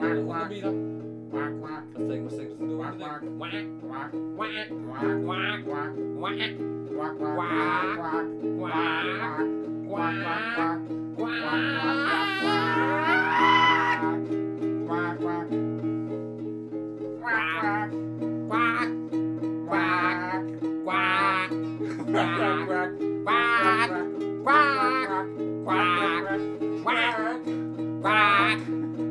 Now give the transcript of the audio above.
Whack, whack. Whack, whack. Let's take, let's take, let's do whack, whack. Whack, whack. Whack, whack. Whack, whack. Whack, whack. Whack, whack. Whack, whack. Whack, whack. Whack, whack. Quack, quack, quack, quack, quack, quack, quack, quack, quack, quack, quack, quack.